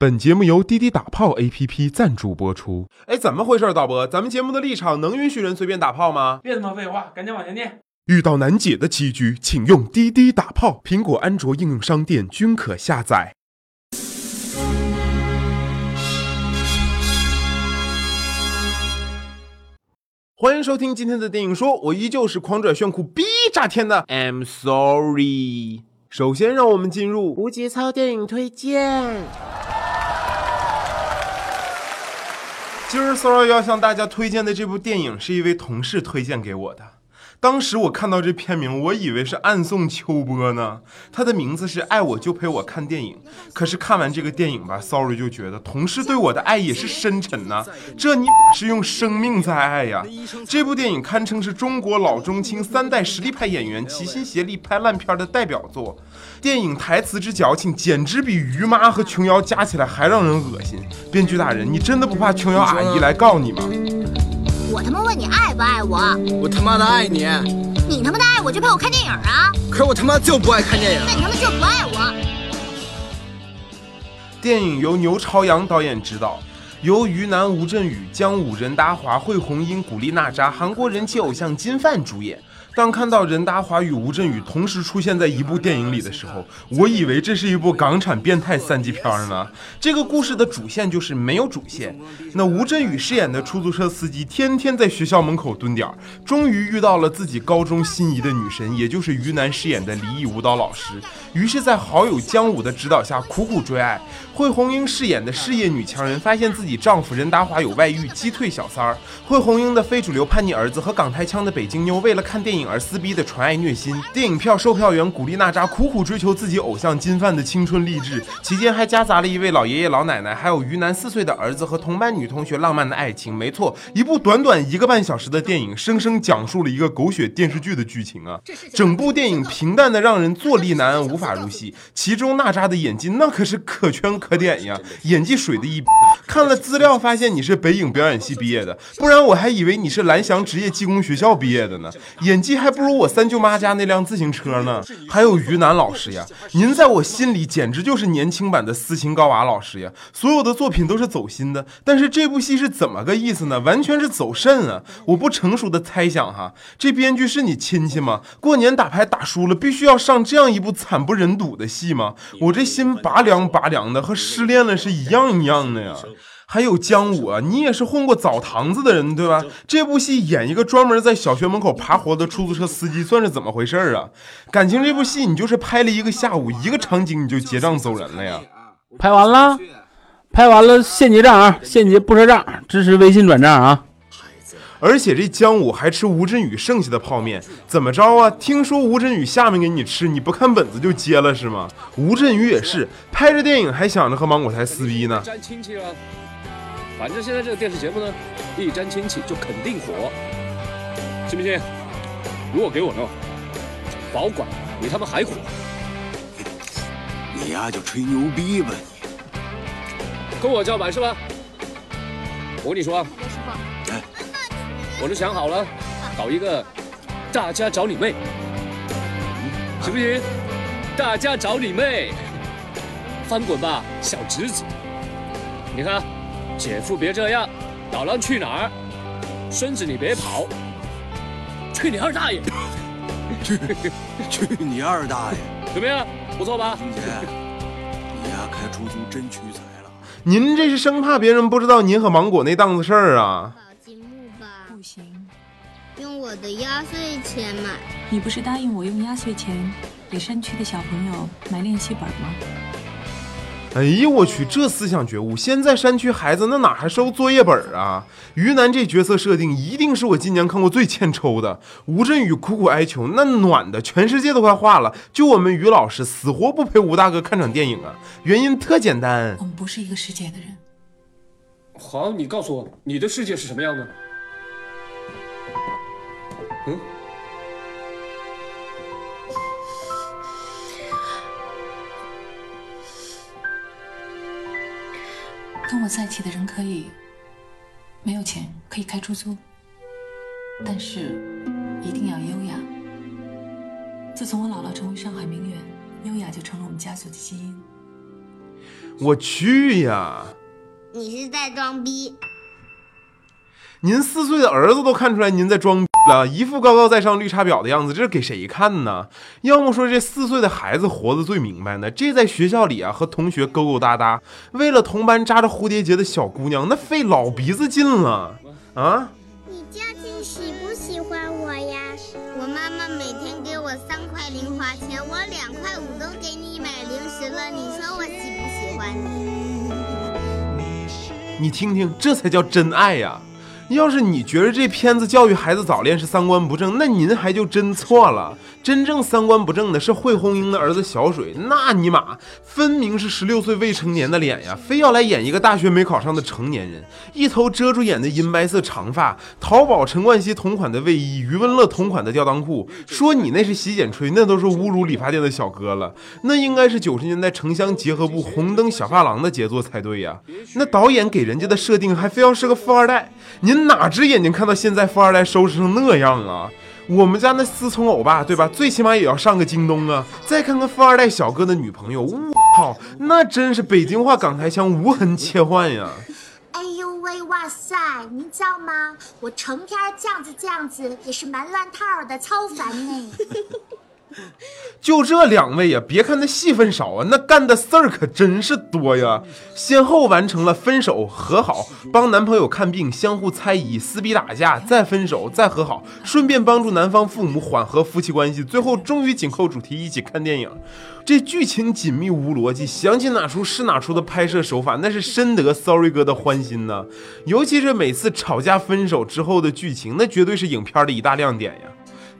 本节目由滴滴打炮 APP 赞助播出。哎，怎么回事，导播？咱们节目的立场能允许人随便打炮吗？别他妈废话，赶紧往前念。遇到难解的棋局，请用滴滴打炮，苹果、安卓应用商店均可下载。欢迎收听今天的电影说，我依旧是狂拽炫酷逼炸天的 I'm sorry。首先，让我们进入无节操电影推荐。今儿 sorry 要向大家推荐的这部电影是一位同事推荐给我的。当时我看到这片名，我以为是暗送秋波呢。他的名字是《爱我就陪我看电影》，可是看完这个电影吧，sorry 就觉得同事对我的爱也是深沉呐。这你是用生命在爱呀！这部电影堪称是中国老中青三代实力派演员齐心协力拍烂片的代表作。电影台词之矫情，简直比于妈和琼瑶加起来还让人恶心。编剧大人，你真的不怕琼瑶阿姨来告你吗？我他妈问你爱不爱我？我他妈的爱你！你他妈的爱我就陪我看电影啊！可我他妈就不爱看电影。那你他妈就不爱我！电影由牛朝阳导演执导，由于南、吴镇宇、姜武、任达华、惠红英、古力娜扎、韩国人气偶像金范主演。当看到任达华与吴镇宇同时出现在一部电影里的时候，我以为这是一部港产变态三级片呢。这个故事的主线就是没有主线。那吴镇宇饰演的出租车司机，天天在学校门口蹲点儿，终于遇到了自己高中心仪的女神，也就是于南饰演的离异舞蹈老师。于是，在好友姜武的指导下，苦苦追爱。惠红英饰演的事业女强人，发现自己丈夫任达华有外遇，击退小三儿。惠红英的非主流叛逆儿子和港台腔的北京妞，为了看电影。而撕逼的纯爱虐心，电影票售票员古力娜扎苦苦追求自己偶像金范的青春励志，期间还夹杂了一位老爷爷老奶奶，还有于南四岁的儿子和同班女同学浪漫的爱情。没错，一部短短一个半小时的电影，生生讲述了一个狗血电视剧的剧情啊！整部电影平淡的让人坐立难安，无法入戏。其中娜扎的演技那可是可圈可点呀，演技水的一。看了资料发现你是北影表演系毕业的，不然我还以为你是蓝翔职业技工学校毕业的呢。演技还不如我三舅妈家那辆自行车呢。还有于南老师呀，您在我心里简直就是年轻版的斯琴高娃老师呀。所有的作品都是走心的，但是这部戏是怎么个意思呢？完全是走肾啊！我不成熟的猜想哈，这编剧是你亲戚吗？过年打牌打输了，必须要上这样一部惨不忍睹的戏吗？我这心拔凉拔凉的，和失恋了是一样一样的呀。还有姜武啊，你也是混过澡堂子的人对吧？这部戏演一个专门在小学门口爬活的出租车司机，算是怎么回事啊？感情这部戏你就是拍了一个下午，一个场景你就结账走人了呀？拍完了，拍完了现结账啊，现结不赊账，支持微信转账啊。而且这姜武还吃吴镇宇剩下的泡面，怎么着啊？听说吴镇宇下面给你吃，你不看本子就接了是吗？吴镇宇也是拍着电影还想着和芒果台撕逼呢。沾亲戚了。反正现在这个电视节目呢，一沾亲戚就肯定火，信不信？如果给我弄，保管比他们还火。你呀就吹牛逼吧你，跟我叫板是吧？我跟你说，师傅，哎，我都想好了，搞一个大家找你妹，行不行？大家找你妹，翻滚吧小侄子，你看。姐夫别这样，捣乱去哪儿？孙子你别跑，去你二大爷！去去你二大爷！怎么样？不错吧？金姐，你呀开出租真屈才了。您这是生怕别人不知道您和芒果那档子事儿啊？宝积木吧，不行，用我的压岁钱买。你不是答应我用压岁钱给山区的小朋友买练习本吗？哎呦，我去，这思想觉悟！现在山区孩子那哪还收作业本啊？于南这角色设定一定是我今年看过最欠抽的。吴镇宇苦苦哀求，那暖的全世界都快化了，就我们于老师死活不陪吴大哥看场电影啊！原因特简单，我们不是一个世界的人。好，你告诉我，你的世界是什么样的？嗯。跟我在一起的人可以没有钱，可以开出租，但是一定要优雅。自从我姥姥成为上海名媛，优雅就成了我们家族的基因。我去呀！你是在装逼。您四岁的儿子都看出来您在装逼了，一副高高在上、绿茶婊的样子，这是给谁看呢？要么说这四岁的孩子活得最明白呢，这在学校里啊和同学勾勾搭搭，为了同班扎着蝴蝶结的小姑娘，那费老鼻子劲了啊！你究竟喜不喜欢我呀？我妈妈每天给我三块零花钱，我两块五都给你买零食了，你说我喜不喜欢你？你听听，这才叫真爱呀！要是你觉得这片子教育孩子早恋是三观不正，那您还就真错了。真正三观不正的是惠红英的儿子小水，那尼玛分明是十六岁未成年的脸呀，非要来演一个大学没考上的成年人，一头遮住眼的银白色长发，淘宝陈冠希同款的卫衣，余文乐同款的吊裆裤，说你那是洗剪吹，那都是侮辱理发店的小哥了，那应该是九十年代城乡结合部红灯小发廊的杰作才对呀。那导演给人家的设定还非要是个富二代，您哪只眼睛看到现在富二代收拾成那样啊？我们家那思聪欧巴，对吧？最起码也要上个京东啊！再看看富二代小哥的女朋友，我靠，那真是北京话港台腔无痕切换呀！哎呦喂，哇塞！您知道吗？我成天这样子这样子也是蛮乱套的，超烦呢。就这两位呀，别看那戏份少啊，那干的事儿可真是多呀！先后完成了分手、和好、帮男朋友看病、相互猜疑、撕逼打架、再分手、再和好，顺便帮助男方父母缓和夫妻关系，最后终于紧扣主题一起看电影。这剧情紧密无逻辑，想起哪出是哪出的拍摄手法，那是深得 Sorry 哥的欢心呐！尤其是每次吵架分手之后的剧情，那绝对是影片的一大亮点呀！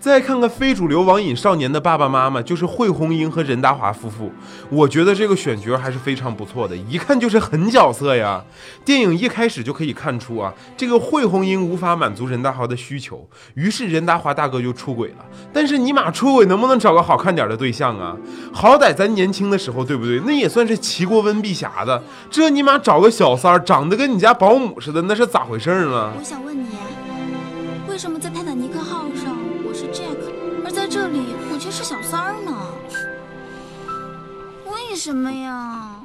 再看看非主流网瘾少年的爸爸妈妈，就是惠红英和任达华夫妇。我觉得这个选角还是非常不错的，一看就是狠角色呀。电影一开始就可以看出啊，这个惠红英无法满足任达华的需求，于是任达华大哥就出轨了。但是尼玛出轨能不能找个好看点的对象啊？好歹咱年轻的时候，对不对？那也算是骑过温碧霞的，这尼玛找个小三儿，长得跟你家保姆似的，那是咋回事呢？我想问你，为什么在泰坦尼克号上我是 Jack，而在这里我却是小三儿呢？为什么呀？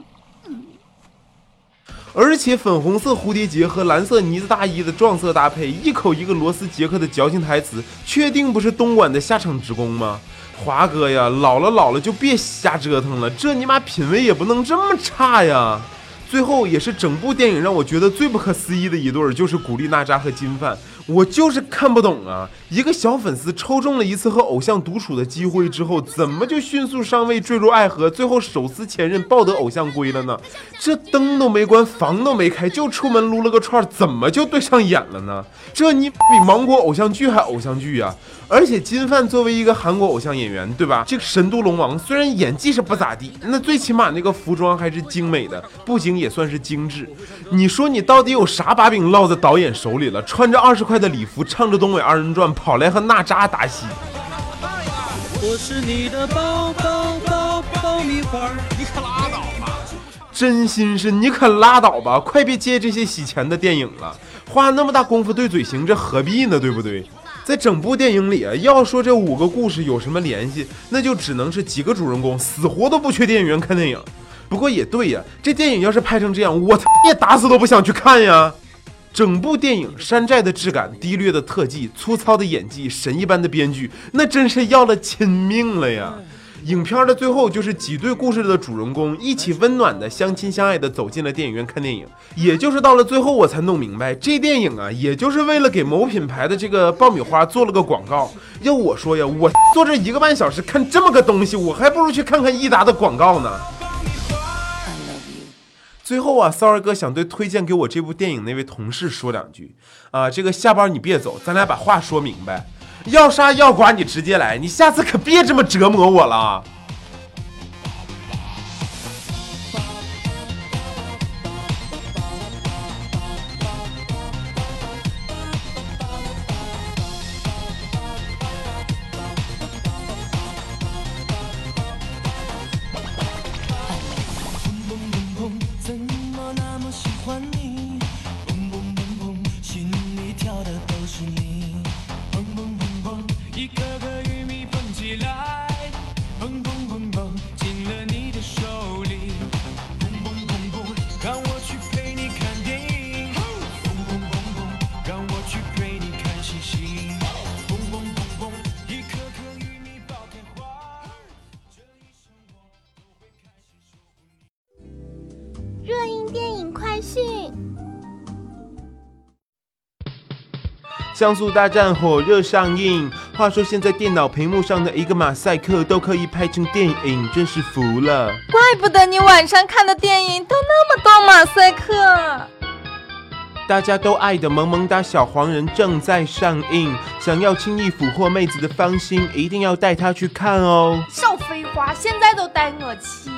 而且粉红色蝴蝶结和蓝色呢子大衣的撞色搭配，一口一个罗斯杰克的矫情台词，确定不是东莞的下场职工吗？华哥呀，老了老了就别瞎折腾了，这尼玛品味也不能这么差呀！最后也是整部电影让我觉得最不可思议的一对儿，就是古力娜扎和金范。我就是看不懂啊！一个小粉丝抽中了一次和偶像独处的机会之后，怎么就迅速上位坠入爱河，最后手撕前任抱得偶像归了呢？这灯都没关，房都没开，就出门撸了个串，怎么就对上眼了呢？这你比芒果偶像剧还偶像剧啊！而且金范作为一个韩国偶像演员，对吧？这个神都龙王虽然演技是不咋地，那最起码那个服装还是精美的，布景也算是精致。你说你到底有啥把柄落在导演手里了？穿着二十块的礼服，唱着东北二人转，跑来和娜扎打戏。我是你的爆爆爆爆米花，你可拉倒吧！真心是你可拉倒吧，快别接这些洗钱的电影了，花那么大功夫对嘴型，这何必呢？对不对？在整部电影里啊，要说这五个故事有什么联系，那就只能是几个主人公死活都不去电影院看电影。不过也对呀，这电影要是拍成这样，我他也打死都不想去看呀。整部电影山寨的质感、低劣的特技、粗糙的演技、神一般的编剧，那真是要了亲命了呀！影片的最后就是几对故事的主人公一起温暖的相亲相爱的走进了电影院看电影，也就是到了最后我才弄明白，这电影啊，也就是为了给某品牌的这个爆米花做了个广告。要我说呀，我坐这一个半小时看这么个东西，我还不如去看看益达的广告呢。最后啊，骚儿哥想对推荐给我这部电影那位同事说两句啊，这个下班你别走，咱俩把话说明白。要杀要剐你直接来，你下次可别这么折磨我了。像素大战火热上映。话说现在电脑屏幕上的一个马赛克都可以拍成电影，真是服了。怪不得你晚上看的电影都那么多马赛克。大家都爱的萌萌哒小黄人正在上映，想要轻易俘获妹子的芳心，一定要带她去看哦。少废话，现在都带我去。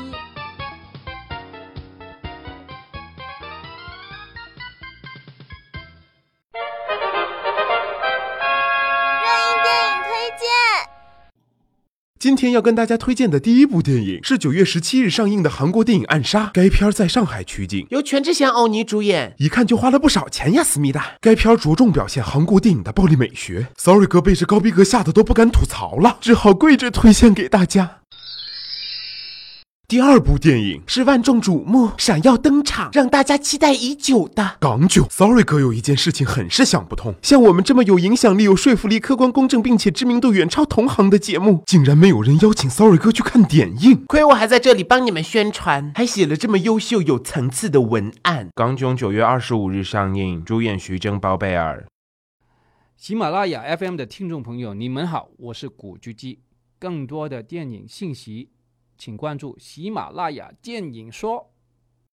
今天要跟大家推荐的第一部电影是九月十七日上映的韩国电影《暗杀》。该片在上海取景，由全智贤、欧尼主演，一看就花了不少钱呀，思密达。该片着重表现韩国电影的暴力美学。Sorry 哥被这高逼格吓得都不敢吐槽了，只好跪着推荐给大家。第二部电影是万众瞩目、闪耀登场、让大家期待已久的《港囧》。Sorry 哥有一件事情很是想不通，像我们这么有影响力、有说服力、客观公正，并且知名度远超同行的节目，竟然没有人邀请 Sorry 哥去看点映。亏我还在这里帮你们宣传，还写了这么优秀、有层次的文案。《港囧》九月二十五日上映，主演徐峥、包贝尔。喜马拉雅 FM 的听众朋友，你们好，我是古巨基。更多的电影信息。请关注喜马拉雅电影说。